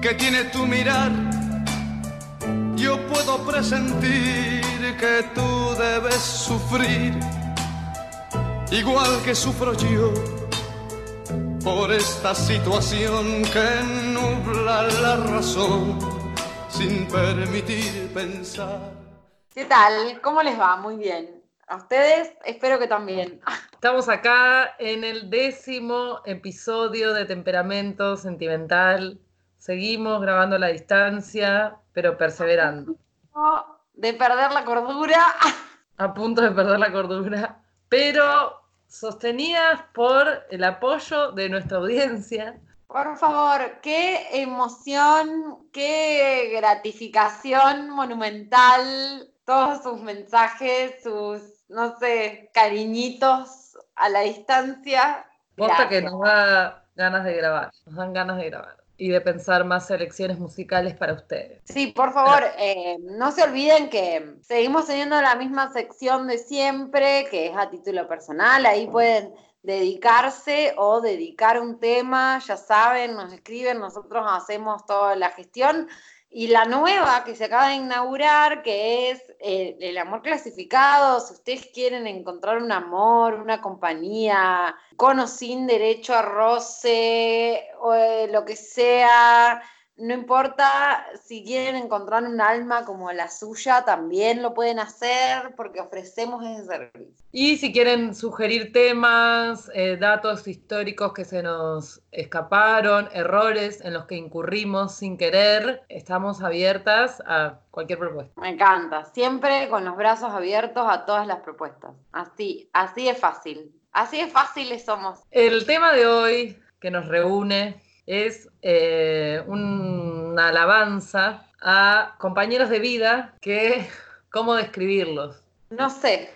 que tiene tu mirar, yo puedo presentir que tú debes sufrir, igual que sufro yo, por esta situación que nubla la razón sin permitir pensar. ¿Qué tal? ¿Cómo les va? Muy bien. A ustedes espero que también. Estamos acá en el décimo episodio de Temperamento Sentimental. Seguimos grabando a la distancia, pero perseverando. De perder la cordura. A punto de perder la cordura, pero sostenidas por el apoyo de nuestra audiencia. Por favor, qué emoción, qué gratificación monumental, todos sus mensajes, sus, no sé, cariñitos a la distancia. Posta que nos da ganas de grabar, nos dan ganas de grabar y de pensar más selecciones musicales para ustedes. Sí, por favor, eh, no se olviden que seguimos teniendo la misma sección de siempre, que es a título personal, ahí pueden dedicarse o dedicar un tema, ya saben, nos escriben, nosotros hacemos toda la gestión. Y la nueva que se acaba de inaugurar, que es eh, el amor clasificado, si ustedes quieren encontrar un amor, una compañía, con o sin derecho a roce, o eh, lo que sea, no importa si quieren encontrar un alma como la suya, también lo pueden hacer porque ofrecemos ese servicio. Y si quieren sugerir temas, eh, datos históricos que se nos escaparon, errores en los que incurrimos sin querer, estamos abiertas a cualquier propuesta. Me encanta, siempre con los brazos abiertos a todas las propuestas. Así, así es fácil. Así es fáciles somos. El tema de hoy que nos reúne es eh, una alabanza a compañeros de vida que, ¿cómo describirlos? No sé,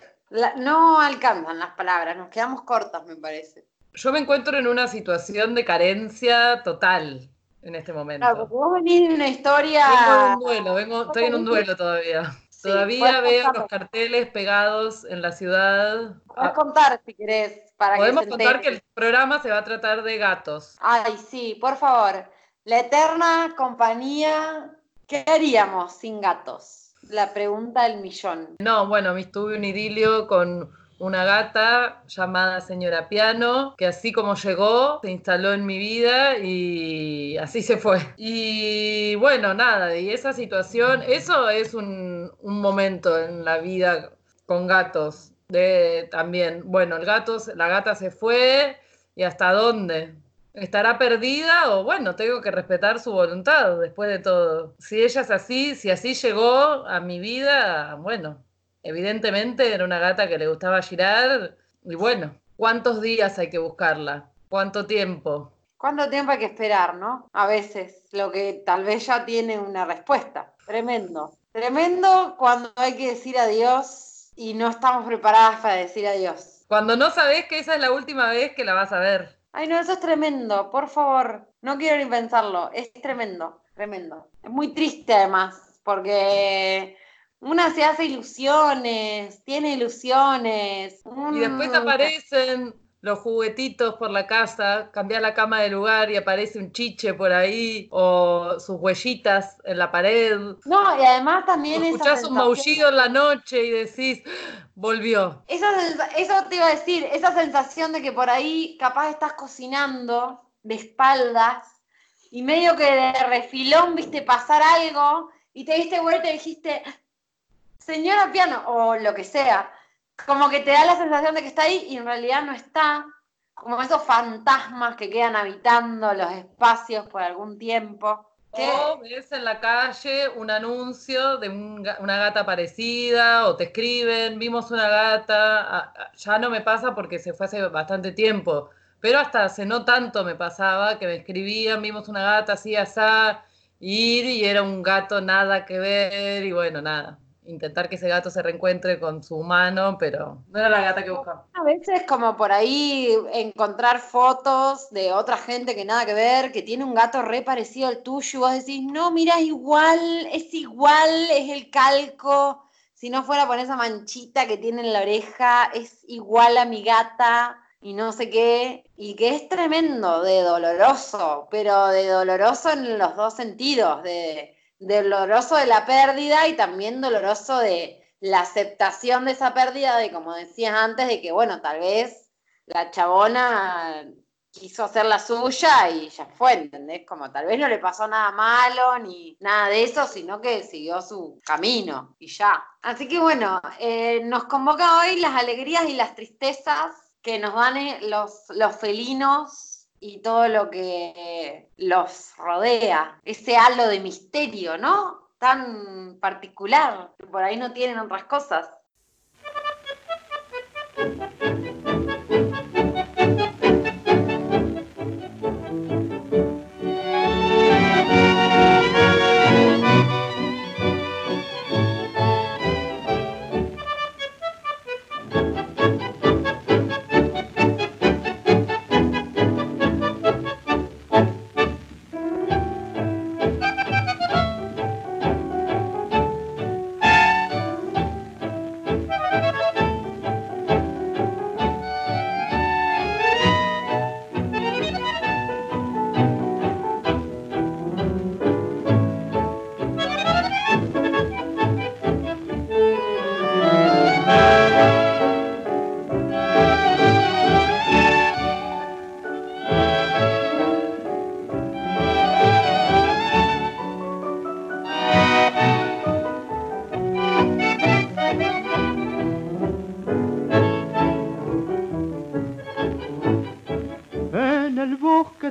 no alcanzan las palabras, nos quedamos cortas, me parece. Yo me encuentro en una situación de carencia total en este momento. Claro, porque vos venís de una historia... Vengo en un duelo, vengo, estoy en un duelo todavía. todavía veo los carteles pegados en la ciudad. Puedes contar si querés. Podemos contar que el programa se va a tratar de gatos. Ay, sí, por favor. La eterna compañía, ¿qué haríamos sin gatos? La pregunta del millón. No, bueno, tuve un idilio con una gata llamada Señora Piano, que así como llegó, se instaló en mi vida y así se fue. Y bueno, nada, y esa situación, eso es un, un momento en la vida con gatos también, bueno, el gato, la gata se fue y hasta dónde. ¿Estará perdida o bueno, tengo que respetar su voluntad después de todo? Si ella es así, si así llegó a mi vida, bueno, evidentemente era una gata que le gustaba girar y bueno, ¿cuántos días hay que buscarla? ¿Cuánto tiempo? ¿Cuánto tiempo hay que esperar, no? A veces, lo que tal vez ya tiene una respuesta. Tremendo. Tremendo cuando hay que decir adiós y no estamos preparadas para decir adiós. Cuando no sabes que esa es la última vez que la vas a ver. Ay, no, eso es tremendo, por favor. No quiero ni pensarlo. Es tremendo, tremendo. Es muy triste además. porque una se hace ilusiones, tiene ilusiones. Y después mm, aparecen los juguetitos por la casa, cambia la cama de lugar y aparece un chiche por ahí, o sus huellitas en la pared. No, y además también O esa escuchás un sensación- maullido en la noche y decís, volvió. Esa eso te iba a decir, esa sensación de que por ahí capaz estás cocinando de espaldas y medio que de refilón viste pasar algo y te diste vuelta y dijiste, señora piano, o lo que sea. Como que te da la sensación de que está ahí y en realidad no está. Como esos fantasmas que quedan habitando los espacios por algún tiempo. Que- O ves en la calle un anuncio de un una gata parecida, o te escriben, vimos una gata. Ya no me pasa porque se fue hace bastante tiempo, pero hasta hace no tanto me pasaba que me escribían, vimos una gata así, asá, ir y era un gato nada que ver, y bueno, nada. Intentar que ese gato se reencuentre con su humano, pero no era la gata que buscaba. A veces como por ahí encontrar fotos de otra gente que nada que ver, que tiene un gato re parecido al tuyo, y vos decís, no, mira, es igual, es igual, es el calco, si no fuera por esa manchita que tiene en la oreja, es igual a mi gata y no sé qué, y que es tremendo de doloroso, pero de doloroso en los dos sentidos, de doloroso de la pérdida y también doloroso de la aceptación de esa pérdida, de como decías antes, de que bueno, tal vez la chabona quiso hacer la suya y ya fue, ¿entendés? Como tal vez no le pasó nada malo ni nada de eso, sino que siguió su camino y ya. Así que bueno, eh, nos convoca hoy las alegrías y las tristezas que nos dan eh, los, los felinos y todo lo que los rodea, ese halo de misterio, ¿no? Tan particular, que por ahí no tienen otras cosas.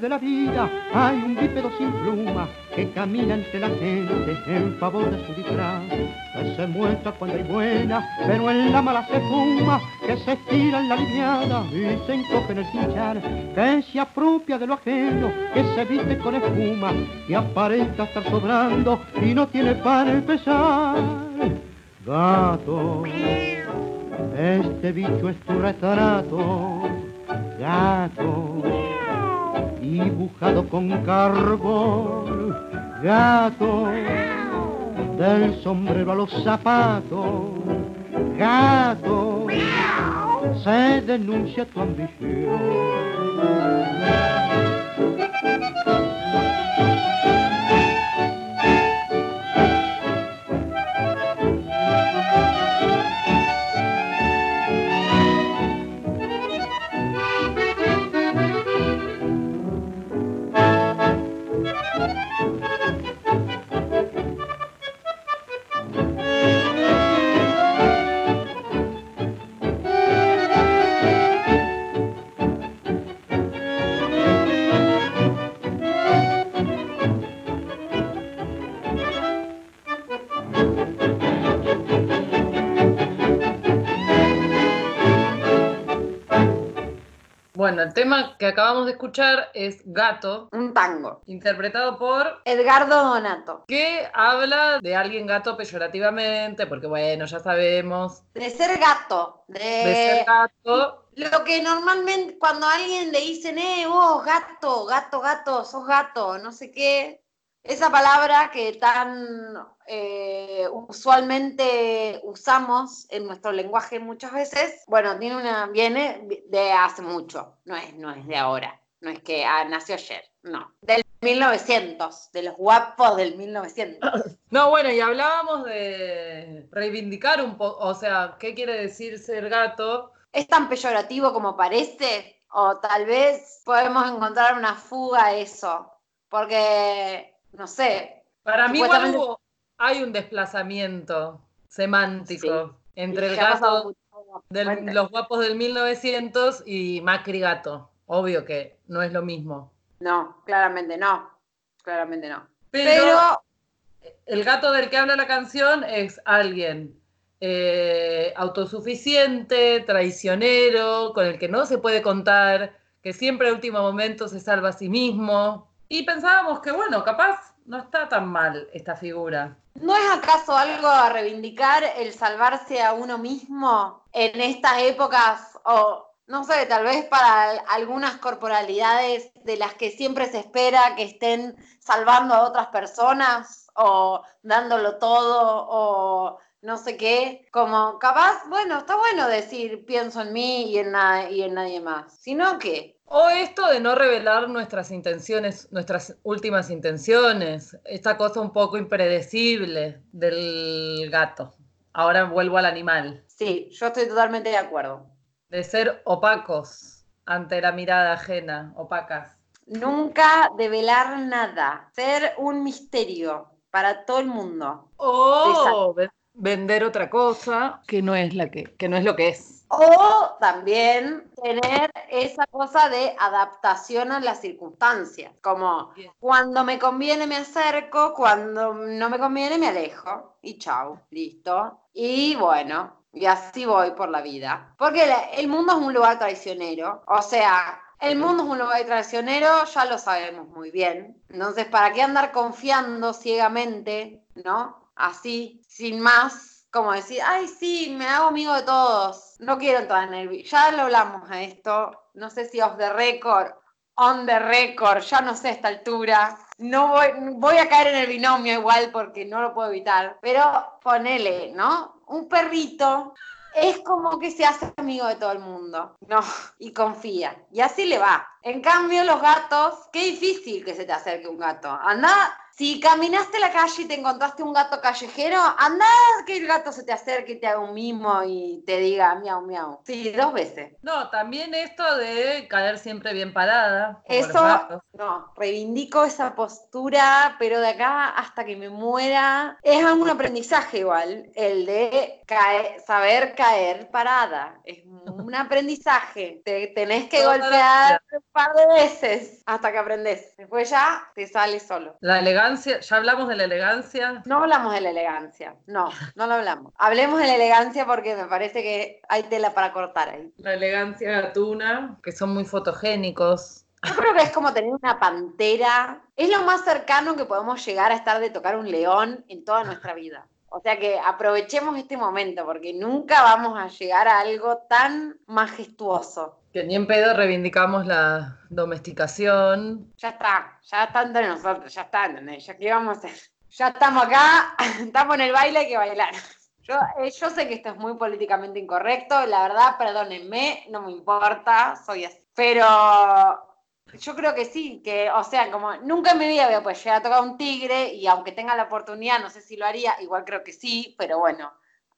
De la vida hay un bípedo sin pluma que camina entre la gente en favor de su disfraz. Que se muestra cuando hay buena, pero en la mala se fuma, que se estira en la liviana y se encoge en el cinchar, que se apropia de lo ajeno, que se viste con espuma y aparenta estar sobrando y no tiene para empezar. Gato, este bicho es tu retrato, gato, dibujado con carbón, gato, del sombrero a los zapatos, gato, se denuncia tu ambición. Bueno, el tema que acabamos de escuchar es Gato, Un tango. interpretado por Edgardo Donato. que habla de alguien gato peyorativamente, porque bueno, ya sabemos, De ser gato. De, de ser gato, Lo que normalmente cuando a alguien le dicen, eh, vos, gato, gato, gato, sos gato, no sé qué, Esa palabra que tan eh, usualmente usamos en nuestro lenguaje muchas veces, bueno, tiene una, viene de hace mucho, no es, no es de ahora, no es que ah, nació ayer, no, del 1900, de los guapos del 1900. No, bueno, y hablábamos de reivindicar un poco, o sea, ¿qué quiere decir ser gato? ¿Es tan peyorativo como parece? O tal vez podemos encontrar una fuga a eso, porque, no sé. Para mí igual hubo- hay un desplazamiento semántico entre el gato de los guapos del 1900 y Macri gato. Obvio que no es lo mismo. No, claramente no. Claramente no. Pero, Pero, el gato del que habla la canción es alguien eh, autosuficiente, traicionero, con el que no se puede contar, que siempre al último momento se salva a sí mismo. Y pensábamos que, bueno, capaz no está tan mal esta figura. ¿no es acaso algo a reivindicar el salvarse a uno mismo en estas épocas? O no sé, tal vez para al- algunas corporalidades de las que siempre se espera que estén salvando a otras personas o dándolo todo o no sé qué, como capaz, bueno, está bueno decir pienso en mí y en, y en nadie más, sino que O esto de no revelar nuestras intenciones, nuestras últimas intenciones, esta cosa un poco impredecible del gato. Ahora vuelvo al animal, sí, yo estoy totalmente de acuerdo. de ser opacos ante la mirada ajena, opacas. Nunca develar nada, ser un misterio para todo el mundo. O ve- vender otra cosa que no es la que, que no es lo que es. O también tener esa cosa de adaptación a las circunstancias, como cuando me conviene me acerco, cuando no me conviene me alejo y chau, listo. Y bueno, y así voy por la vida. Porque el mundo es un lugar traicionero, o sea, el mundo es un lugar traicionero, ya lo sabemos muy bien. Entonces, ¿para qué andar confiando ciegamente, no? Así, sin más, como decir, ay, sí, me hago amigo de todos. No quiero entrar en el... Ya lo hablamos a esto, no sé si off the record, on the record, ya no sé a esta altura. No voy, voy a caer en el binomio igual porque no lo puedo evitar. Pero ponele, ¿no? Un perrito es como que se hace amigo de todo el mundo, ¿no? Y confía. Y así le va. En cambio, los gatos, qué difícil que se te acerque un gato. Anda, si caminaste la calle y te encontraste un gato callejero, anda que el gato se te acerque y te haga un mimo y te diga miau, miau. Sí, dos veces. No, también esto de caer siempre bien parada. Eso, no, reivindico esa postura, pero de acá hasta que me muera, es un aprendizaje igual, el de caer- saber caer parada. Es un aprendizaje. Te tenés que Toda golpear un par de veces hasta que aprendes. Después ya te sale solo. La elegancia, ya hablamos de la elegancia. No hablamos de la elegancia, no, no lo hablamos. Hablemos de la elegancia porque me parece que hay tela para cortar ahí. La elegancia gatuna, que son muy fotogénicos. Yo creo que es como tener una pantera. Es lo más cercano que podemos llegar a estar de tocar un león en toda nuestra vida. O sea que aprovechemos este momento porque nunca vamos a llegar a algo tan majestuoso. Que ni en pedo reivindicamos la domesticación. Ya está, ya está entre nosotros, ya está, ¿entendés? Ya qué vamos a. Ya estamos acá, estamos en el baile, hay que bailar. Yo, eh, yo sé que esto es muy políticamente incorrecto, la verdad, perdónenme, no me importa, soy así. Pero yo creo que sí, que, o sea, como nunca en mi vida voy a poder llegar a tocar un tigre y aunque tenga la oportunidad, no sé si lo haría, igual creo que sí, pero bueno,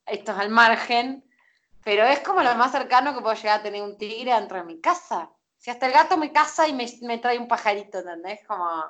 esto es al margen. Pero es como lo más cercano que puedo llegar a tener un tigre dentro de mi casa. Si hasta el gato me casa y me, me trae un pajarito, ¿entendés? Como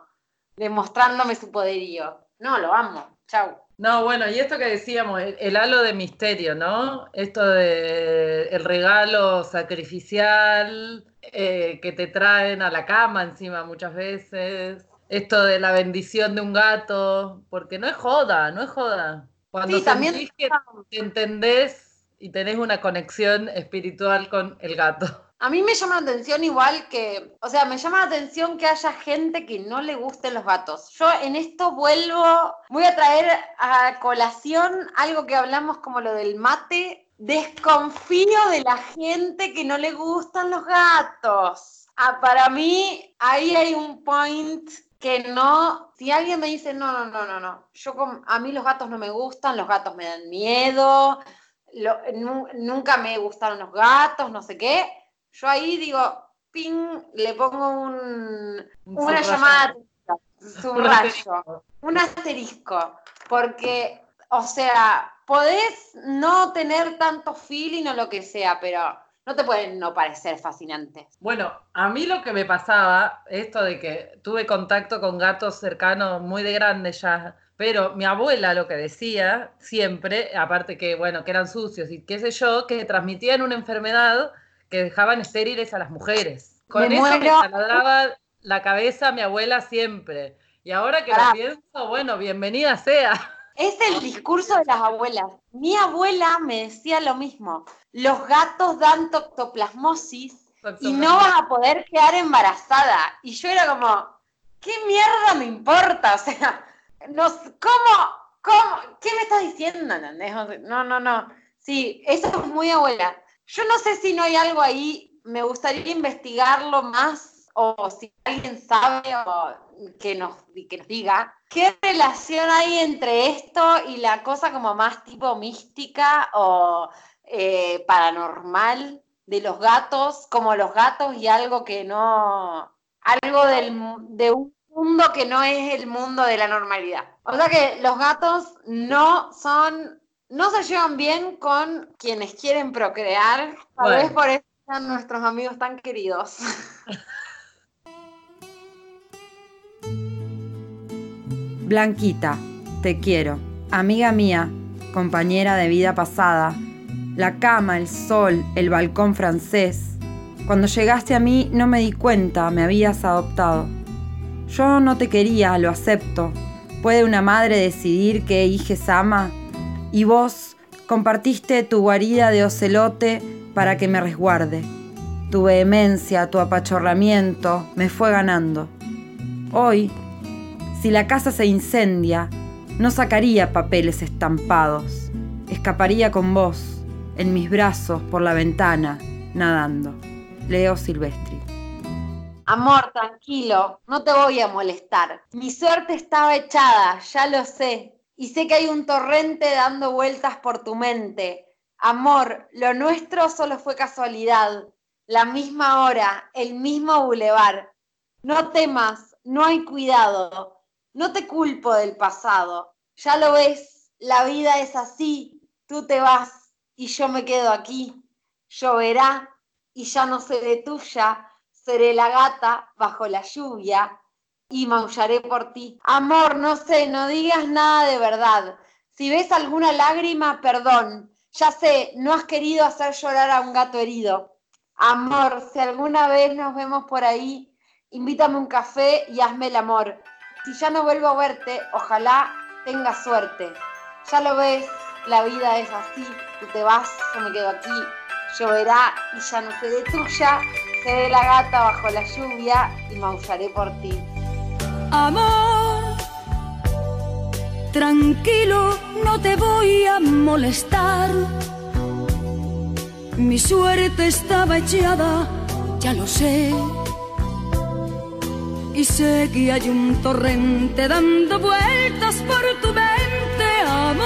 demostrándome su poderío. No, lo amo. Chau. No, bueno, y esto que decíamos, el, el halo de misterio, ¿no? Esto de el regalo sacrificial eh, que te traen a la cama encima muchas veces. Esto de la bendición de un gato, porque no es joda, no es joda. Cuando Sí, también- que te entendés y tenés una conexión espiritual con el gato. A mí me llama la atención igual que, o sea, me llama la atención que haya gente que no le gusten los gatos. Yo en esto vuelvo, voy a traer a colación algo que hablamos como lo del mate. Desconfío de la gente que no le gustan los gatos. Ah, para mí, ahí hay un point que no, si alguien me dice, no, no, no, no, no, yo a mí los gatos no me gustan, los gatos me dan miedo, nunca me gustaron los gatos, no sé qué, yo ahí digo, ping, le pongo un, una llamada, subrayo, un asterisco, porque, o sea, podés no tener tanto feeling o lo que sea, pero no te pueden no parecer fascinantes. Bueno, a mí lo que me pasaba, esto de que tuve contacto con gatos cercanos muy de grande ya, pero mi abuela lo que decía siempre, aparte que, bueno, que eran sucios y qué sé yo, que transmitían una enfermedad que dejaban estériles a las mujeres. Con eso me taladraba la cabeza mi abuela siempre. Y ahora que lo pienso, bueno, bienvenida sea. Es el discurso de las abuelas. Mi abuela me decía lo mismo. Los gatos dan toctoplasmosis y no vas a poder quedar embarazada. Y yo era como, ¿qué mierda me importa? O sea, ¿cómo? ¿Cómo? ¿Qué me estás diciendo? No, no, no. Sí, eso es muy abuela. Yo no sé si no hay algo ahí, me gustaría investigarlo más o si alguien sabe o que nos, que nos diga qué relación hay entre esto y la cosa como más tipo mística o eh, paranormal de los gatos, como los gatos y algo que no, algo del, de un mundo que no es el mundo de la normalidad. O sea que los gatos no son, no se llevan bien con quienes quieren procrear, tal vez por eso son nuestros amigos tan queridos. Blanquita, te quiero, amiga mía, compañera de vida pasada, la cama, el sol, el balcón francés. Cuando llegaste a mí no me di cuenta, me habías adoptado. Yo no te quería, lo acepto. ¿Puede una madre decidir qué hijes ama? Y vos compartiste tu guarida de ocelote para que me resguarde. Tu vehemencia, tu apachorramiento me fue ganando. Hoy si la casa se incendia, no sacaría papeles estampados. Escaparía con vos, en mis brazos, por la ventana, nadando. Leo Silvestri. Amor, tranquilo, no te voy a molestar. Mi suerte estaba echada, ya lo sé. Y sé que hay un torrente dando vueltas por tu mente. Amor, lo nuestro solo fue casualidad. La misma hora, el mismo bulevar. No temas, no hay cuidado. No te culpo del pasado. Ya lo ves, la vida es así. Tú te vas y yo me quedo aquí. Lloverá y ya no seré tuya. Seré la gata bajo la lluvia y maullaré por ti. Amor, no sé, no digas nada de verdad. Si ves alguna lágrima, perdón. Ya sé, no has querido hacer llorar a un gato herido. Amor, si alguna vez nos vemos por ahí, invítame un café y hazme el amor. Si ya no vuelvo a verte, ojalá tengas suerte. Ya lo ves, la vida es así. Tú te vas, yo me quedo aquí. Lloverá y ya no seré tuya. Seré la gata bajo la lluvia y maullaré por ti. Amor, tranquilo, no te voy a molestar. Mi suerte estaba echada, ya lo sé y sé que hay un torrente dando vueltas por tu mente, amor.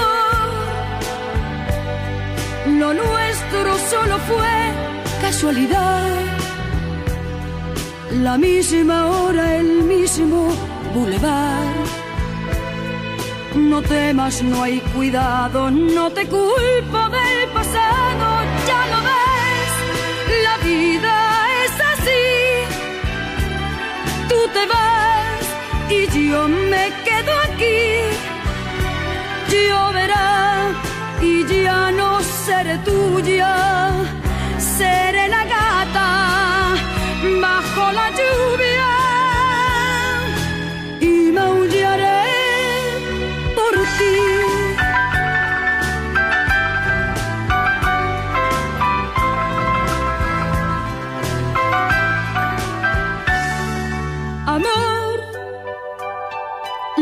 Lo nuestro solo fue casualidad. La misma hora, el mismo bulevar. No temas, no hay cuidado, no te culpo del pasado, ya lo ves, la vida te vas y yo me quedo aquí. Lloverá y ya no seré tuya, seré la gata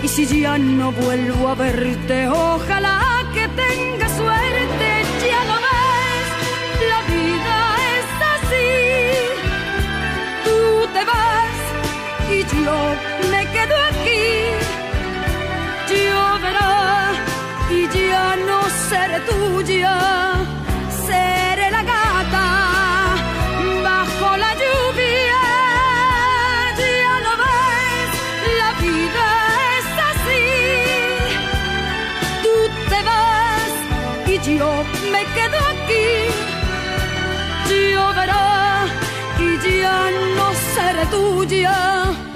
Y si ya no vuelvo a verte, ojalá que tenga suerte, ya lo ves, la vida es así. Tú te vas y yo me quedo aquí. Lloverá y ya no seré tuya, seré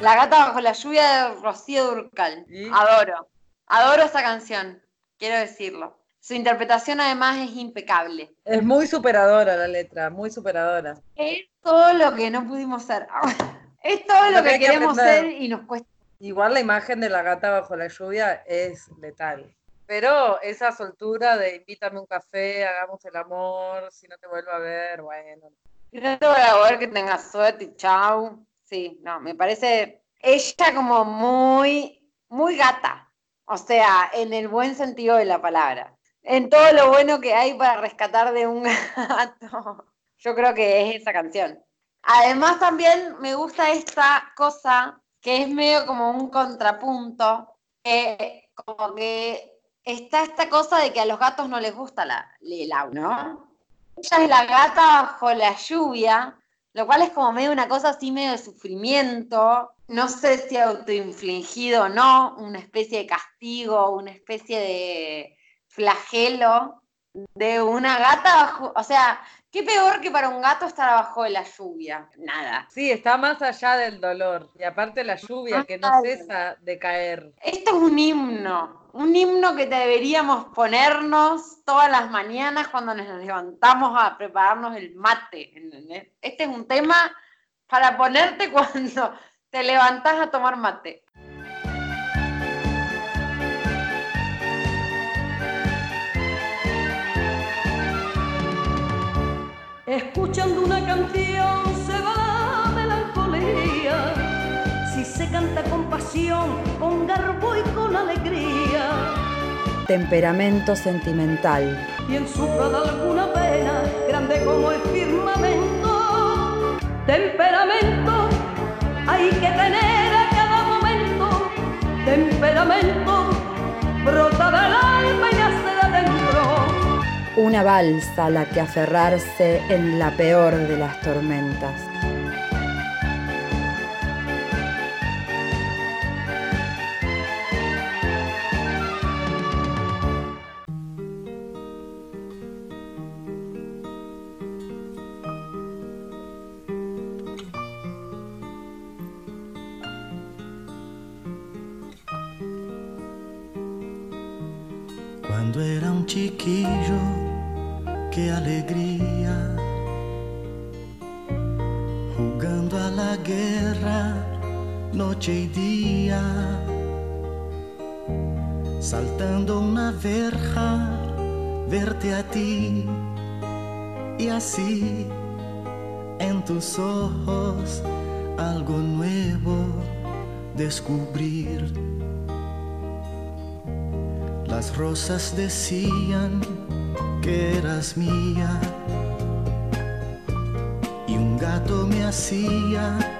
La gata bajo la lluvia de Rocío Durcal. ¿Y? Adoro. Adoro esa canción, quiero decirlo. Su interpretación además es impecable. Es muy superadora la letra, muy superadora. Es todo lo que no pudimos ser. Es todo lo, Lo que que, hay que queremos ser y nos cuesta. Igual la imagen de la gata bajo la lluvia es letal. Pero esa soltura de invítame un café, hagamos el amor, si no te vuelvo a ver, bueno. No te voy a ver que tengas suerte y chau. Sí, no, me parece ella como muy, muy gata. O sea, en el buen sentido de la palabra. En todo lo bueno que hay para rescatar de un gato. Yo creo que es esa canción. Además también me gusta esta cosa que es medio como un contrapunto, que como que está esta cosa de que a los gatos no les gusta la, el agua. Ella es la gata bajo la lluvia, lo cual es como medio una cosa así medio de sufrimiento, no sé si autoinfligido o no, una especie de castigo, una especie de flagelo de una gata o sea, qué peor que para un gato estar abajo de la lluvia, nada. Sí, está más allá del dolor. Y aparte la lluvia que no cesa de caer. Esto es un himno, un himno que deberíamos ponernos todas las mañanas cuando nos levantamos a prepararnos el mate. Este es un tema para ponerte cuando te levantás a tomar mate. Escuchando una canción se va la melancolía. Si se canta con pasión, con garbo y con alegría. Temperamento sentimental. Quien sufra de alguna pena, grande como el firmamento. Temperamento hay que tener a cada momento. Temperamento brota del alma y. Una balsa a la que aferrarse en la peor de las tormentas. Decían que eras mía. Y un gato me hacía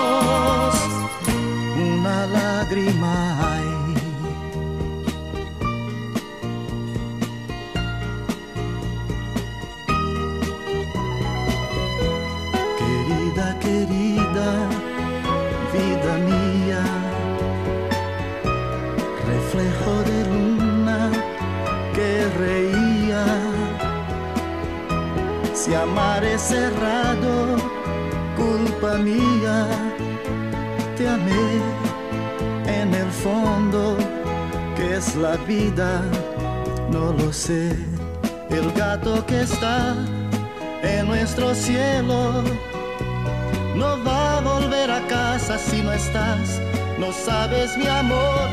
Querida, vida mía, reflejo de luna que reía. Si amar es cerrado, culpa mía, te amé en el fondo, que es la vida, no lo sé. El gato que está en nuestro cielo no va a volver a casa si no estás. No sabes mi amor,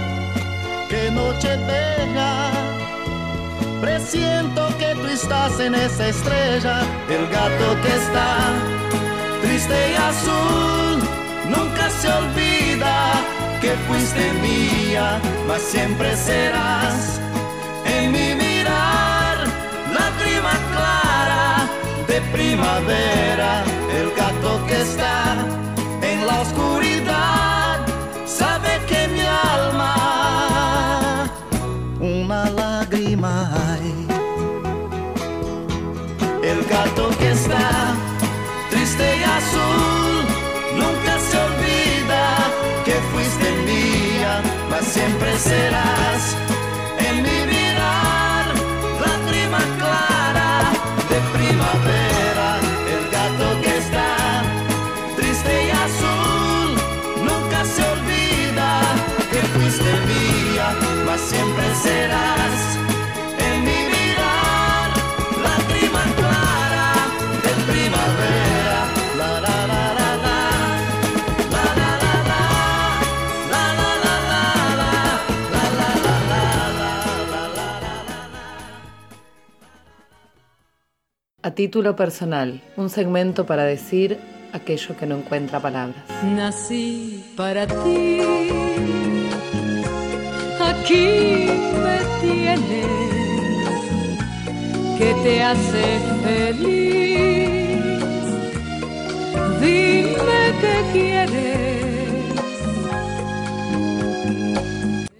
qué noche bella. Presiento que tú estás en esa estrella, el gato que está triste y azul. Nunca se olvida que fuiste mía, mas siempre serás en mi mirar, lágrima clara de primavera, el gato que está en la oscuridad, sabe que mi alma una lágrima hay. El gato que está triste y azul, nunca se olvida que fuiste mía, mas siempre serás en mi mirar, lágrima clara de primavera, mas siempre serás en mi mirar, lágrima clara de primavera, la la la la la, la la la la, la la la la la, la la la la la, la la la. A título personal, un segmento para decir aquello que no encuentra palabras. Nací para ti, aquí me tienes, que te hace feliz. Dime que quieres.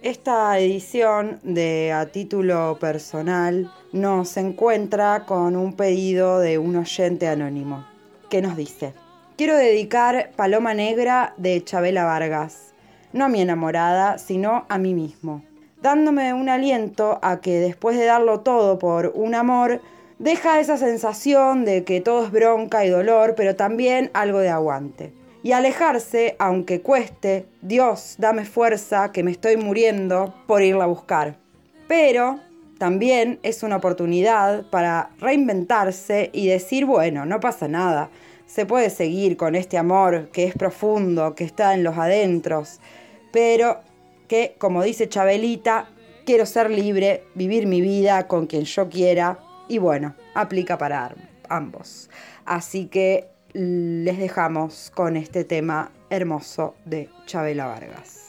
Esta edición de A título personal nos encuentra con un pedido de un oyente anónimo que nos dice, quiero dedicar Paloma Negra de Chabela Vargas, no a mi enamorada, sino a mí mismo, dándome un aliento a que después de darlo todo por un amor, deja esa sensación de que todo es bronca y dolor, pero también algo de aguante y alejarse, aunque cueste, Dios, dame fuerza, que me estoy muriendo por irla a buscar. Pero también es una oportunidad para reinventarse y decir, bueno, no pasa nada, se puede seguir con este amor que es profundo, que está en los adentros, pero que, como dice Chabelita, quiero ser libre, vivir mi vida con quien yo quiera y bueno, aplica para ambos. Así que les dejamos con este tema hermoso de Chabela Vargas.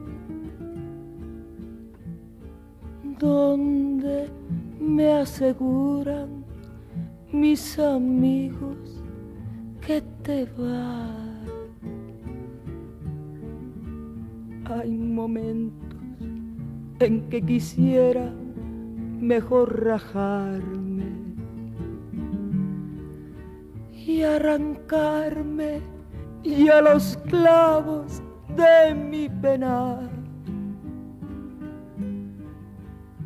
Donde me aseguran mis amigos que te vas. Hay momentos en que quisiera mejor rajarme y arrancarme y a los clavos de mi penar.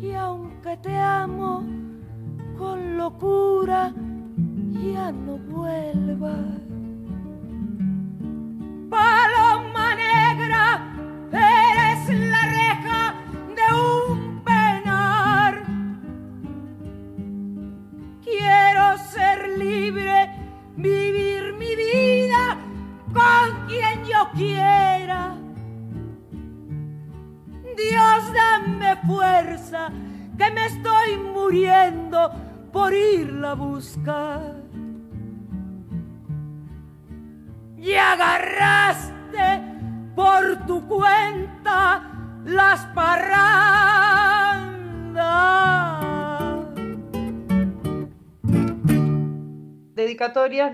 Y aunque te amo con locura, ya no vuelvas.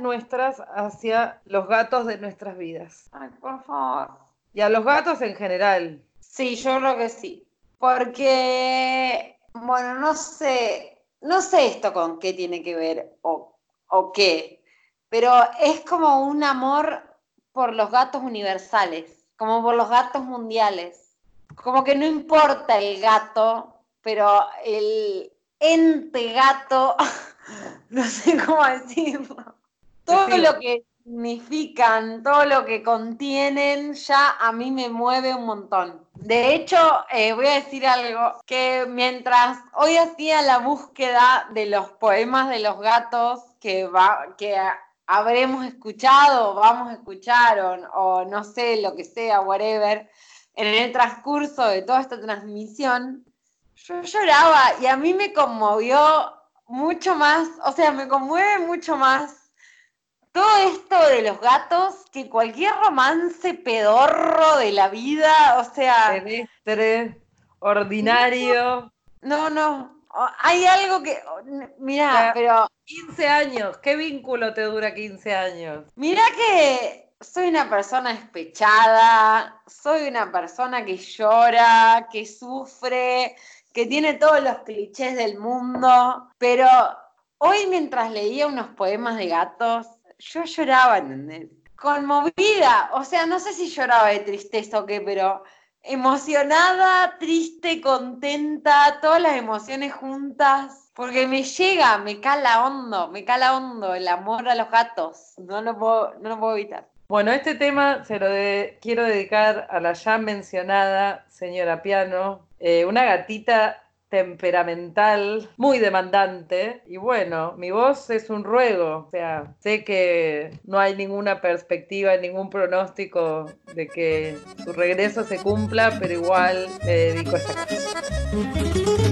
Nuestras hacia los gatos de nuestras vidas. Ay, por favor. Y a los gatos en general. Sí, yo creo que sí. Porque, bueno, no sé, no sé esto con qué tiene que ver o, o qué, pero es como un amor por los gatos universales, como por los gatos mundiales como que no importa el gato, pero el ente gato, no sé cómo decirlo, todo lo que significan, todo lo que contienen, ya a mí me mueve un montón. De hecho, eh, voy a decir algo, que mientras hoy hacía la búsqueda de los poemas de los gatos que, va, que habremos escuchado, vamos a escuchar, o no sé, lo que sea, whatever, en el transcurso de toda esta transmisión, yo lloraba y a mí me conmovió mucho más, o sea, me conmueve mucho más todo esto de los gatos que cualquier romance pedorro de la vida, o sea... Terrestre, ordinario. No, no, hay algo que, mira, pero... 15 años, ¿qué vínculo te dura 15 años? Mira que soy una persona despechada, soy una persona que llora, que sufre, que tiene todos los clichés del mundo, pero hoy mientras leía unos poemas de gatos, yo lloraba, ¿entendés? Conmovida, o sea, no sé si lloraba de tristeza o qué, pero emocionada, triste, contenta, todas las emociones juntas, porque me llega, me cala hondo, me cala hondo el amor a los gatos, no lo puedo, no lo puedo evitar. Bueno, este tema se lo quiero dedicar a la ya mencionada señora Piano, eh, una gatita temperamental, muy demandante. Y bueno, mi voz es un ruego. O sea, sé que no hay ninguna perspectiva, ningún pronóstico de que su regreso se cumpla, pero igual me dedico a esta canción.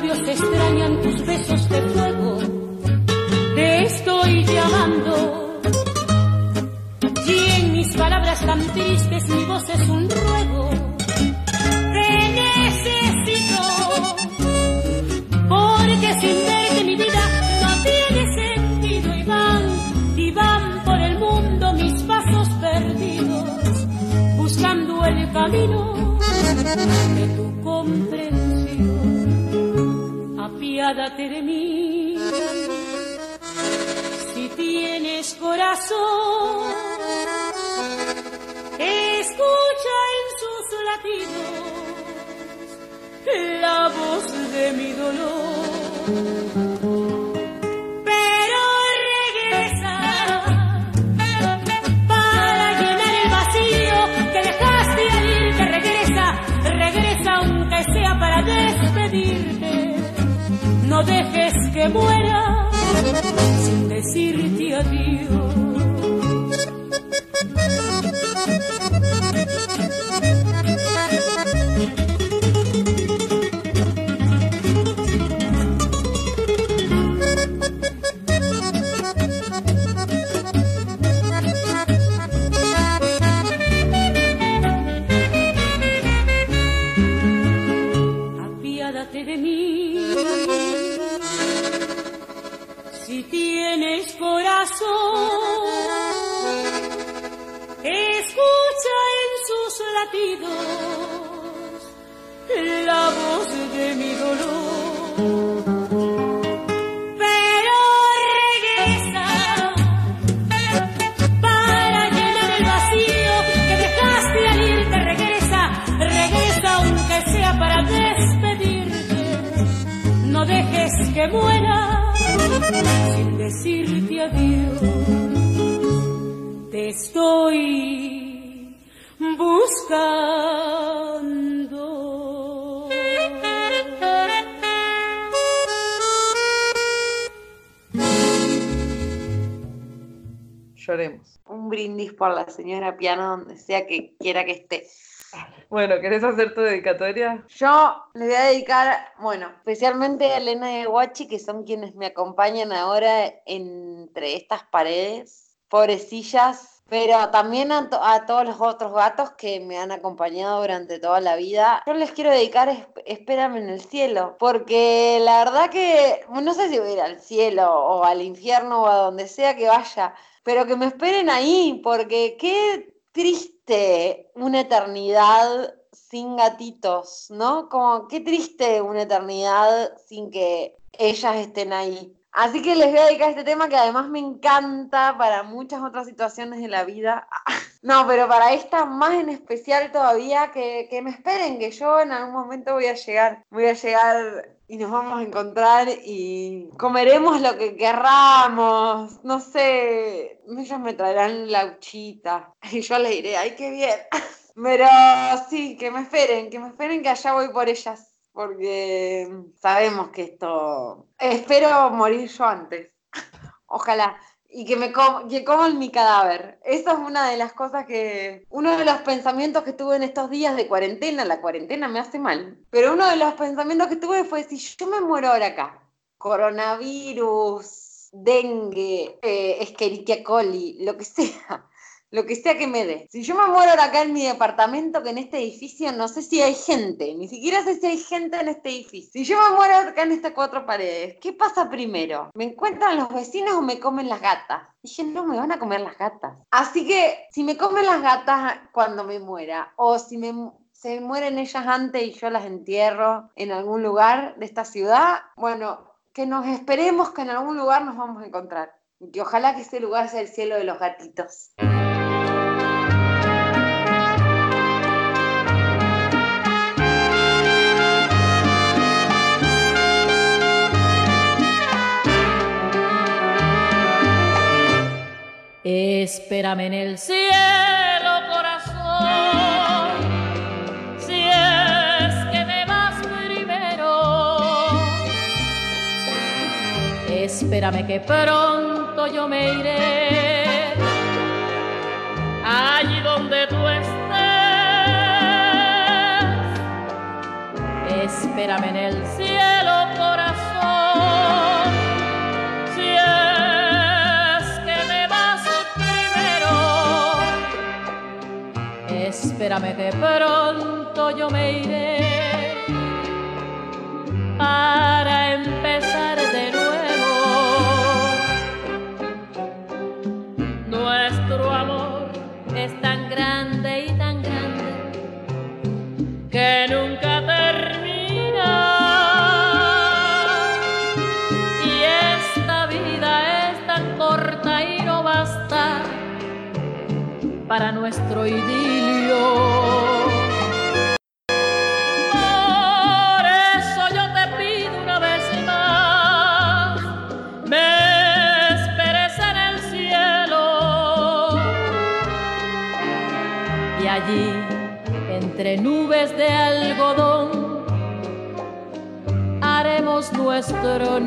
Con tus besos de fuego. Te estoy llamando. Y en mis palabras tan tristes mi voz es un ruego. Te necesito. Porque sin verte mi vida no tiene sentido y van, y van por el mundo mis pasos perdidos, buscando el camino de tu comprensión. De. Si tienes corazón, escucha en sus latidos la voz de mi dolor. La señora piano donde sea que quiera que esté. Bueno, ¿querés hacer tu dedicatoria? Yo le voy a dedicar, bueno, especialmente a Elena y a Guachi, que son quienes me acompañan ahora entre estas paredes, pobrecillas, pero también a, to- a todos los otros gatos que me han acompañado durante toda la vida. Yo les quiero dedicar es- Espérame en el cielo, porque la verdad que no sé si voy a ir al cielo o al infierno o a donde sea que vaya, pero que me esperen ahí, porque qué triste una eternidad sin gatitos, ¿no? Como qué triste una eternidad sin que ellas estén ahí. Así que les voy a dedicar este tema que además me encanta para muchas otras situaciones de la vida. No, pero para esta más en especial todavía, que, que me esperen, que yo en algún momento voy a llegar, voy a llegar y nos vamos a encontrar y comeremos lo que querramos, no sé, ellos me traerán la uchita y yo les diré, ay, qué bien. Pero sí, que me esperen, que me esperen que allá voy por ellas, porque sabemos que esto, espero morir yo antes, ojalá. Y que me com- que coman mi cadáver. Esa es una de las cosas que. Uno de los pensamientos que tuve en estos días de cuarentena. La cuarentena me hace mal. Pero uno de los pensamientos que tuve fue: si yo me muero ahora acá, coronavirus, dengue, eh, Escherichia coli, lo que sea. Lo que sea que me dé. Si yo me muero ahora acá en mi departamento, que en este edificio no sé si hay gente, ni siquiera sé si hay gente en este edificio. Si yo me muero acá en estas cuatro paredes, ¿qué pasa primero? ¿Me encuentran los vecinos o me comen las gatas? Dije, no, me van a comer las gatas. Así que si me comen las gatas cuando me muera, o si me, se mueren ellas antes y yo las entierro en algún lugar de esta ciudad, bueno, que nos esperemos que en algún lugar nos vamos a encontrar. Y que ojalá que ese lugar sea el cielo de los gatitos. Espérame en el cielo, corazón, si es que me vas primero. Espérame que pronto yo me iré allí donde tú estés. Espérame en el cielo, espérame que pronto yo me iré para empezar de nuevo. Nuestro amor es tan grande nuestro idilio. Por eso yo te pido una vez más, me esperes en el cielo. Y allí, entre nubes de algodón, haremos nuestro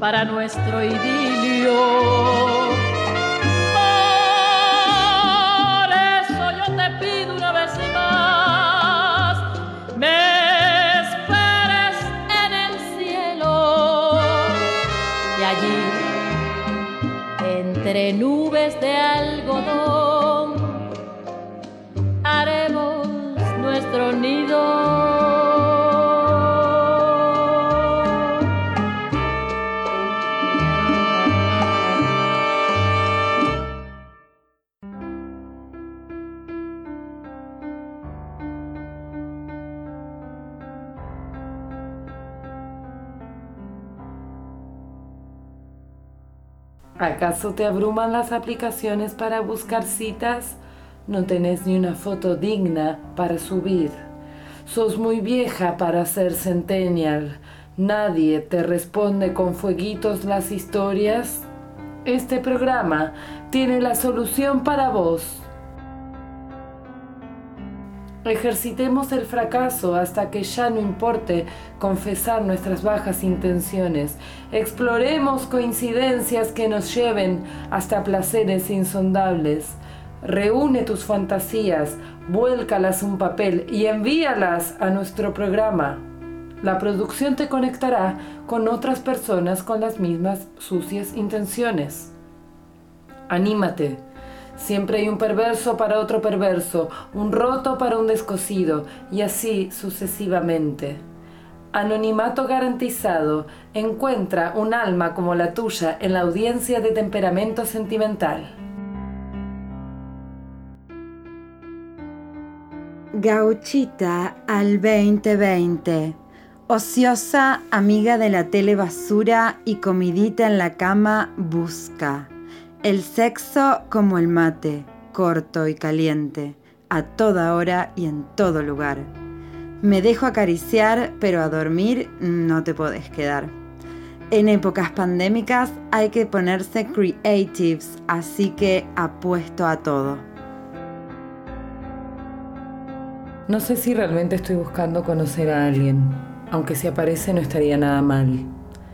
para nuestro idilio. Por eso yo te pido una vez más, me esperes en el cielo y allí, entre nubes de ¿Acaso te abruman las aplicaciones para buscar citas? No tenés ni una foto digna para subir. Sos muy vieja para ser centennial. Nadie te responde con fueguitos las historias. Este programa tiene la solución para vos. Ejercitemos el fracaso hasta que ya no importe confesar nuestras bajas intenciones. Exploremos coincidencias que nos lleven hasta placeres insondables. Reúne tus fantasías, vuélcalas un papel y envíalas a nuestro programa. La producción te conectará con otras personas con las mismas sucias intenciones. Anímate. Siempre hay un perverso para otro perverso, un roto para un descosido, y así sucesivamente. Anonimato garantizado. Encuentra un alma como la tuya en la audiencia de temperamento sentimental. Gauchita al 2020. Ociosa, amiga de la tele basura y comidita en la cama busca. El sexo como el mate, corto y caliente, a toda hora y en todo lugar. Me dejo acariciar, pero a dormir no te podés quedar. En épocas pandémicas hay que ponerse creatives, así que apuesto a todo. No sé si realmente estoy buscando conocer a alguien, aunque si aparece no estaría nada mal.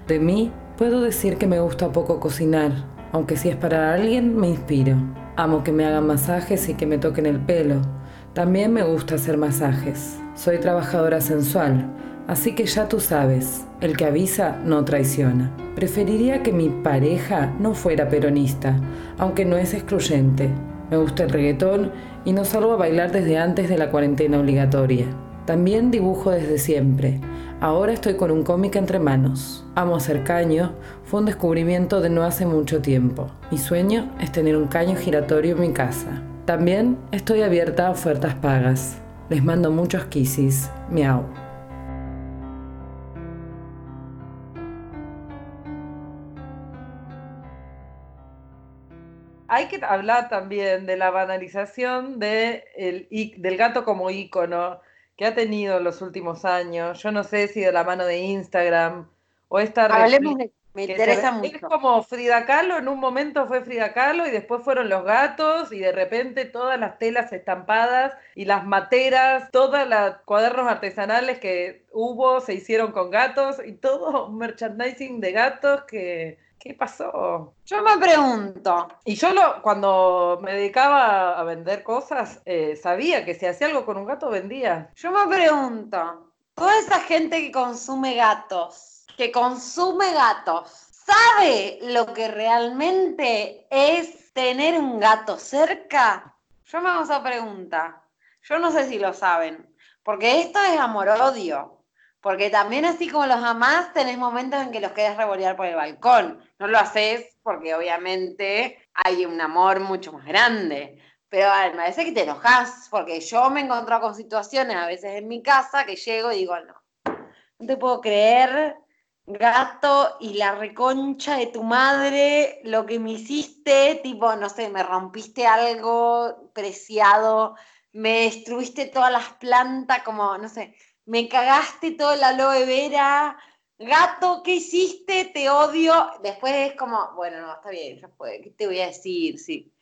De mí puedo decir que me gusta poco cocinar, aunque si es para alguien me inspiro. Amo que me hagan masajes y que me toquen el pelo. También me gusta hacer masajes. Soy trabajadora sensual, así que ya tú sabes, el que avisa no traiciona. Preferiría que mi pareja no fuera peronista, aunque no es excluyente. Me gusta el reggaetón y no salgo a bailar desde antes de la cuarentena obligatoria. También dibujo desde siempre. Ahora estoy con un cómic entre manos. Amo hacer caño, fue un descubrimiento de no hace mucho tiempo. Mi sueño es tener un caño giratorio en mi casa. También estoy abierta a ofertas pagas. Les mando muchos kisses. Miau. Hay que hablar también de la banalización del gato como ícono que ha tenido en los últimos años. Yo no sé si de la mano de Instagram o esta Hablemos de. Me interesa se ve- Es mucho. como Frida Kahlo, en un momento fue Frida Kahlo y después fueron los gatos y de repente todas las telas estampadas y las materas, todos los cuadernos artesanales que hubo se hicieron con gatos y todo un merchandising de gatos que, ¿Qué pasó? Yo me pregunto. Y yo lo, cuando me dedicaba a vender cosas, eh, sabía que si hacía algo con un gato vendía. Yo me pregunto. Toda esa gente que consume gatos, que consume gatos, ¿sabe lo que realmente es tener un gato cerca? Yo me hago esa pregunta. Yo no sé si lo saben, porque esto es amor-odio. Porque también así como los amás, tenés momentos en que los querés revolear por el balcón. No lo haces porque obviamente hay un amor mucho más grande. Pero a me parece que te enojas, porque yo me he encontrado con situaciones a veces en mi casa que llego y digo, no, no te puedo creer, gato, y la reconcha de tu madre, lo que me hiciste, tipo, no sé, me rompiste algo preciado, me destruiste todas las plantas, como, no sé, me cagaste toda la aloe vera, gato, ¿qué hiciste? Te odio. Después es como, bueno, no, está bien, fue, ¿qué te voy a decir? Sí.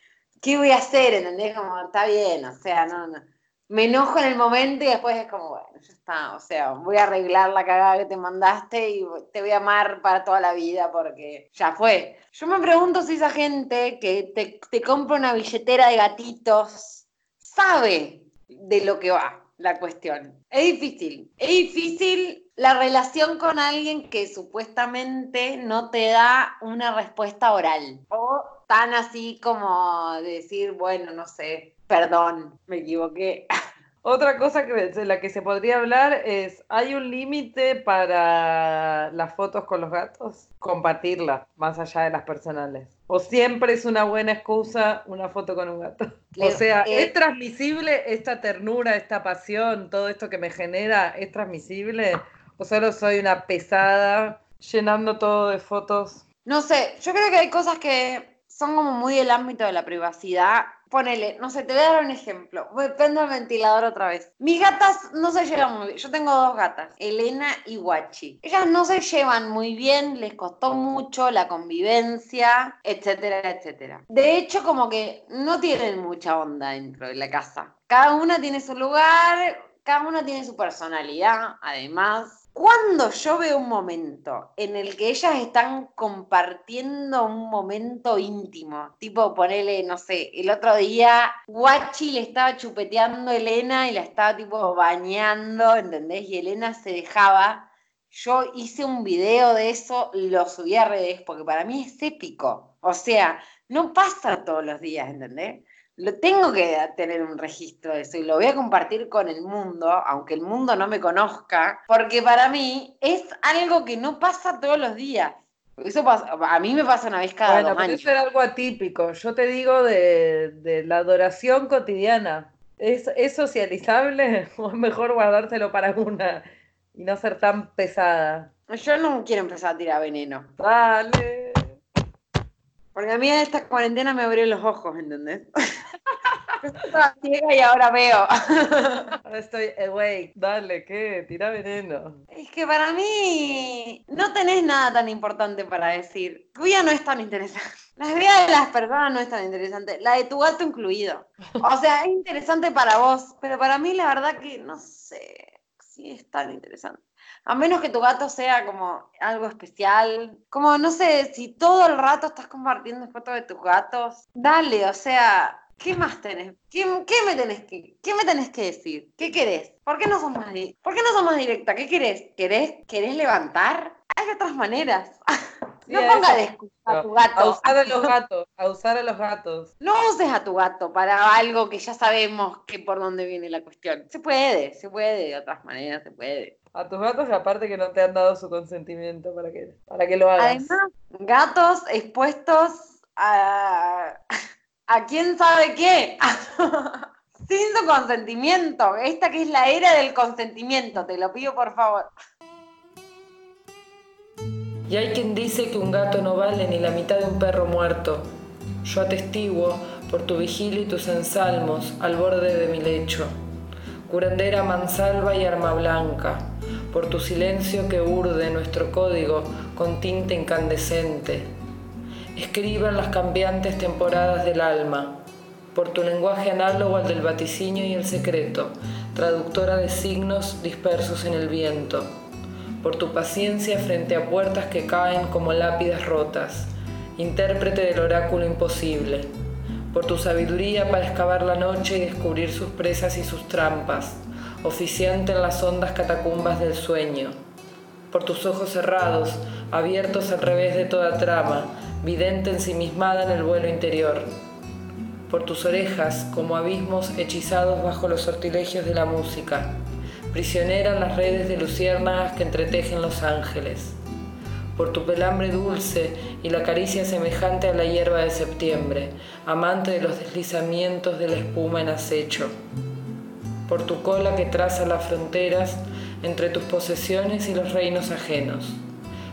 ¿Qué voy a hacer? ¿Entendés? Como, está bien, o sea, no, no. Me enojo en el momento y después es como, bueno, ya está, o sea, voy a arreglar la cagada que te mandaste y te voy a amar para toda la vida porque ya fue. Yo me pregunto si esa gente que te, te compra una billetera de gatitos sabe de lo que va la cuestión. Es difícil, es difícil la relación con alguien que supuestamente no te da una respuesta oral. O tan así como decir, bueno, no sé, perdón, me equivoqué. Otra cosa que, de la que se podría hablar es, ¿hay un límite para las fotos con los gatos? Compartirlas, más allá de las personales. ¿O siempre es una buena excusa una foto con un gato? O sea, Eh, ¿es transmisible esta ternura, esta pasión, todo esto que me genera, es transmisible? ¿O solo soy una pesada llenando todo de fotos? No sé, yo creo que hay cosas que son como muy del ámbito de la privacidad. Ponele, no sé, te voy a dar un ejemplo. Voy- Prendo el ventilador otra vez. Mis gatas no se llevan muy bien. Yo tengo dos gatas, Elena y Guachi. Ellas no se llevan muy bien, les costó mucho la convivencia, etcétera, etcétera. De hecho, como que no tienen mucha onda dentro de la casa. Cada una tiene su lugar, cada una tiene su personalidad, además. Cuando yo veo un momento en el que ellas están compartiendo un momento íntimo, tipo ponerle, no sé, el otro día Guachi le estaba chupeteando a Elena y la estaba tipo bañando, ¿entendés? Y Elena se dejaba. Yo hice un video de eso, lo subí a redes porque para mí es épico. O sea, no pasa todos los días, ¿entendés? Lo tengo que tener un registro de eso y lo voy a compartir con el mundo, aunque el mundo no me conozca, porque para mí es algo que no pasa todos los días. Eso pasa- a mí me pasa una vez cada Bueno, dos pero años. eso era algo atípico. Yo te digo de, de la adoración cotidiana. ¿Es, ¿Es socializable o es mejor guardárselo para una y no ser tan pesada? Yo no quiero empezar a tirar veneno, Dale. Porque a mí esta cuarentena me abrió los ojos, ¿entendés? Estaba ciega y ahora veo. Ahora estoy awake. Dale, ¿qué? Tira veneno. Es que para mí no tenés nada tan importante para decir. Tu vida no es tan interesante. La vida de las personas no es tan interesante. La de tu gato incluido. O sea, es interesante para vos, pero para mí la verdad que no sé si es tan interesante. A menos que tu gato sea como algo especial. Como, no sé, si todo el rato estás compartiendo fotos de tus gatos, dale, o sea, ¿qué más tenés? ¿Qué, qué me, tenés que, ¿Qué me tenés que decir? ¿Qué querés? ¿Por qué no sos más, ¿por qué no sos más directa? ¿Qué querés? ¿Querés, ¿Querés levantar? Hay otras maneras. Sí, no a ponga eso- de excusa a tu A gato. usar a los gatos, a usar a los gatos. No uses a tu gato para algo que ya sabemos que por dónde viene la cuestión. Se puede, se puede, de otras maneras se puede. A tus gatos y aparte que no te han dado su consentimiento para que, para que lo hagas. Además, gatos expuestos a, a quién sabe qué. Sin su consentimiento. Esta que es la era del consentimiento, te lo pido por favor. Y hay quien dice que un gato no vale ni la mitad de un perro muerto. Yo atestiguo por tu vigilia y tus ensalmos al borde de mi lecho. Curandera mansalva y arma blanca, por tu silencio que urde nuestro código con tinta incandescente. Escriba en las cambiantes temporadas del alma, por tu lenguaje análogo al del vaticinio y el secreto, traductora de signos dispersos en el viento. Por tu paciencia frente a puertas que caen como lápidas rotas, intérprete del oráculo imposible, por tu sabiduría para excavar la noche y descubrir sus presas y sus trampas, oficiante en las hondas catacumbas del sueño, por tus ojos cerrados, abiertos al revés de toda trama, vidente ensimismada en el vuelo interior, por tus orejas como abismos hechizados bajo los sortilegios de la música, prisionera en las redes de luciérnagas que entretejen los ángeles, por tu pelambre dulce y la caricia semejante a la hierba de septiembre, amante de los deslizamientos de la espuma en acecho, por tu cola que traza las fronteras entre tus posesiones y los reinos ajenos,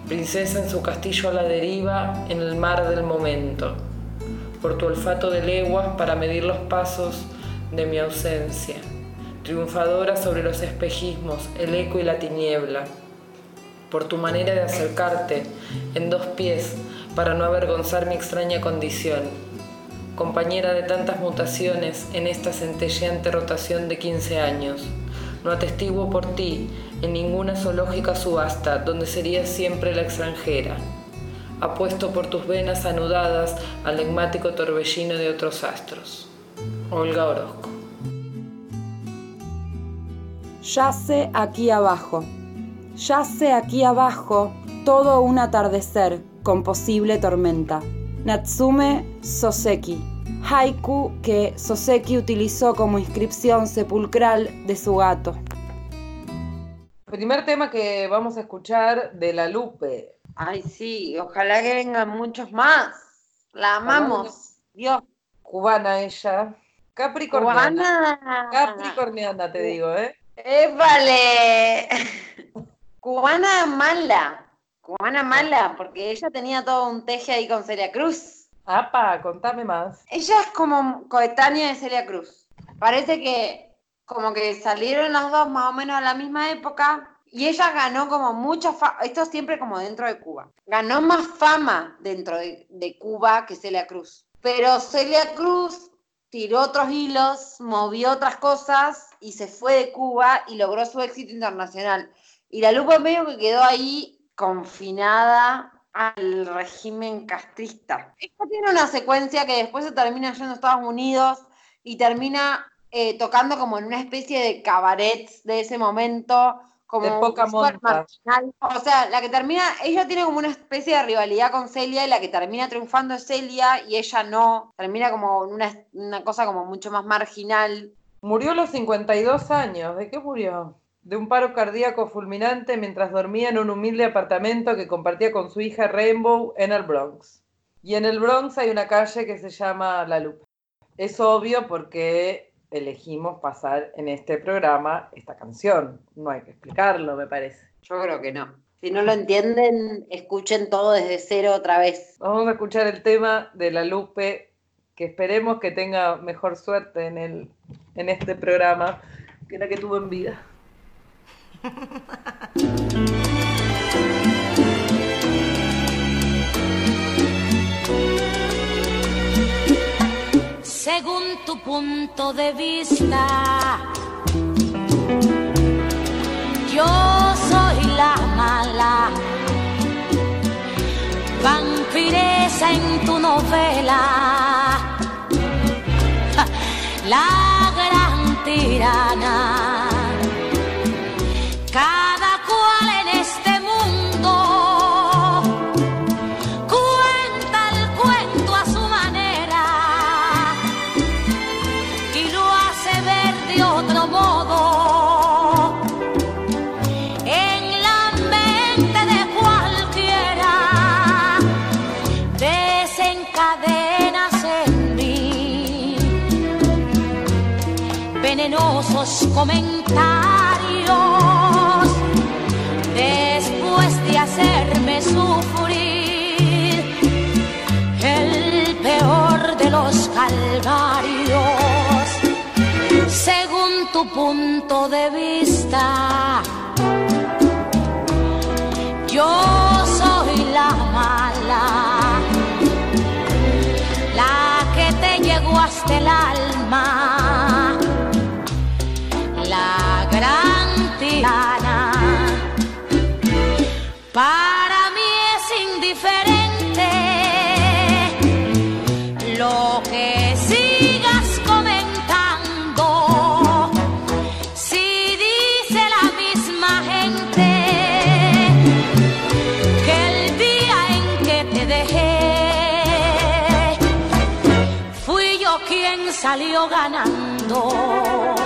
princesa en su castillo a la deriva en el mar del momento por tu olfato de leguas para medir los pasos de mi ausencia, triunfadora sobre los espejismos, el eco y la tiniebla, por tu manera de acercarte en dos pies para no avergonzar mi extraña condición, compañera de tantas mutaciones en esta centelleante rotación de 15 años. No atestiguo por ti en ninguna zoológica subasta donde serías siempre la extranjera apuesto por tus venas anudadas al enigmático torbellino de otros astros. Olga Orozco. Yace aquí abajo, yace aquí abajo todo un atardecer con posible tormenta. Natsume Soseki, haiku que Soseki utilizó como inscripción sepulcral de su gato. Primer tema que vamos a escuchar de La Lupe, Ay, sí, ojalá que vengan muchos más. La amamos. Dios. Cubana ella. Capricorniana. Cubana. Capricorniana, te digo, ¿eh? vale. Cubana mala. Cubana mala, porque ella tenía todo un teje ahí con Celia Cruz. Apa, contame más. Ella es como coetánea de Celia Cruz. Parece que como que salieron las dos más o menos a la misma época, y ella ganó como mucha fama, esto siempre como dentro de Cuba, ganó más fama dentro de, Cuba que Celia Cruz. Pero Celia Cruz tiró otros hilos, movió otras cosas y se fue de Cuba y logró su éxito internacional. Y la Lupa medio que quedó ahí confinada al régimen castrista. Esta tiene una secuencia que después se termina yendo a Estados Unidos y termina eh, tocando como en una especie de cabaret de ese momento, como de poca monta. O sea, la que termina, ella tiene como una especie de rivalidad con Celia y la que termina triunfando es Celia y ella no, termina como una, una cosa como mucho más marginal. Murió a los 52 años, ¿de qué murió? De un paro cardíaco fulminante mientras dormía en un humilde apartamento que compartía con su hija Rainbow en el Bronx. Y en el Bronx hay una calle que se llama La Lupe. Es obvio porque elegimos pasar en este programa esta canción. No hay que explicarlo, me parece. Yo creo que no. Si no lo entienden, escuchen todo desde cero otra vez. Vamos a escuchar el tema de la Lupe, que esperemos que tenga mejor suerte en, el, en este programa que la que tuvo en vida. Según tu punto de vista. Yo soy la mala, vampiresa en tu novela, la gran tirana. Comentarios. Después de hacerme sufrir el peor de los calvarios. Según tu punto de vista yo soy la mala la que te llegó hasta el alma la gran tirana. Para mí es indiferente lo que sigas comentando. Si dice la misma gente que el día en que te dejé, fui yo quien salió ganando.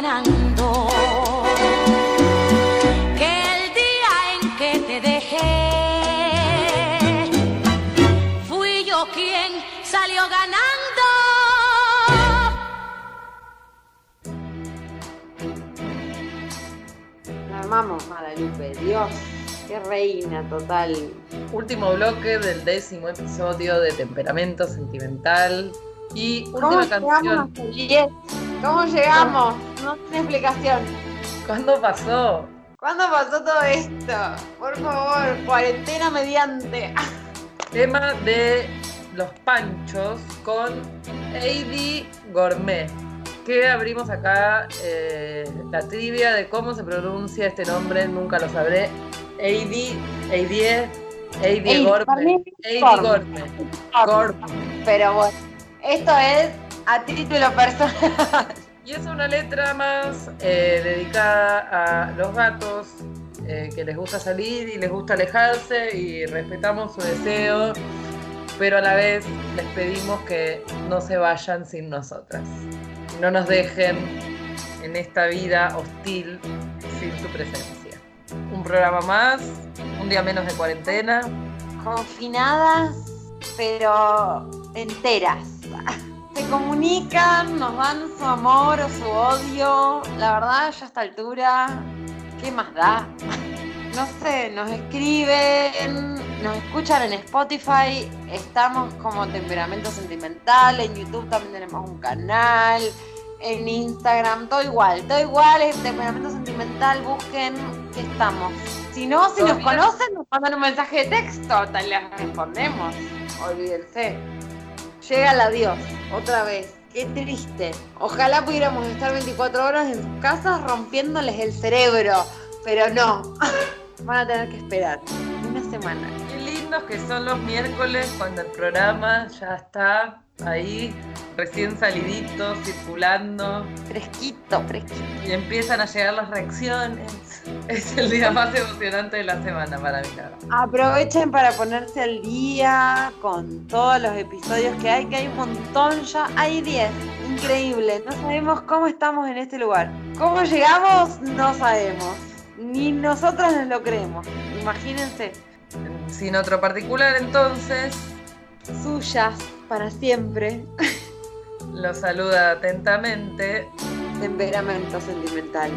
Ganando. Que el día en que te dejé, fui yo quien salió ganando. La amamos, Guadalupe. Dios, qué reina total. Último bloque del décimo episodio de Temperamento Sentimental. Y ¿Cómo última llegamos canción. 10? ¿Cómo llegamos? No tiene explicación. ¿Cuándo pasó? ¿Cuándo pasó todo esto? Por favor, cuarentena mediante. Tema de los panchos con Heidi Gourmet. Que abrimos acá eh, la trivia de cómo se pronuncia este nombre, nunca lo sabré. Heidi, Heidi, Heidi. Gourmet. Gourmet. Pero bueno, esto es a título personal. Y es una letra más eh, dedicada a los gatos eh, que les gusta salir y les gusta alejarse y respetamos su deseo, pero a la vez les pedimos que no se vayan sin nosotras. No nos dejen en esta vida hostil sin su presencia. Un programa más, un día menos de cuarentena. Confinadas, pero enteras. Se comunican, nos dan su amor o su odio. La verdad, ya a esta altura, ¿qué más da? No sé, nos escriben, nos escuchan en Spotify, estamos como Temperamento Sentimental, en YouTube también tenemos un canal, en Instagram, todo igual, todo igual, es Temperamento Sentimental, busquen que estamos. Si no, si ¿Todo nos bien? conocen, nos mandan un mensaje de texto, tal les respondemos, olvídense. Llega el adiós, otra vez. Qué triste. Ojalá pudiéramos estar 24 horas en sus casas rompiéndoles el cerebro, pero no. Van a tener que esperar una semana. Qué lindos que son los miércoles cuando el programa ya está ahí, recién salidito, circulando. Fresquito, fresquito. Y empiezan a llegar las reacciones. Es el día más emocionante de la semana para mí. Aprovechen para ponerse al día con todos los episodios que hay, que hay un montón ya. Hay 10. Increíble. No sabemos cómo estamos en este lugar. ¿Cómo llegamos? No sabemos. Ni nosotros nos lo creemos. Imagínense. Sin otro particular, entonces, Suyas para siempre. lo saluda atentamente. Temperamento sentimental.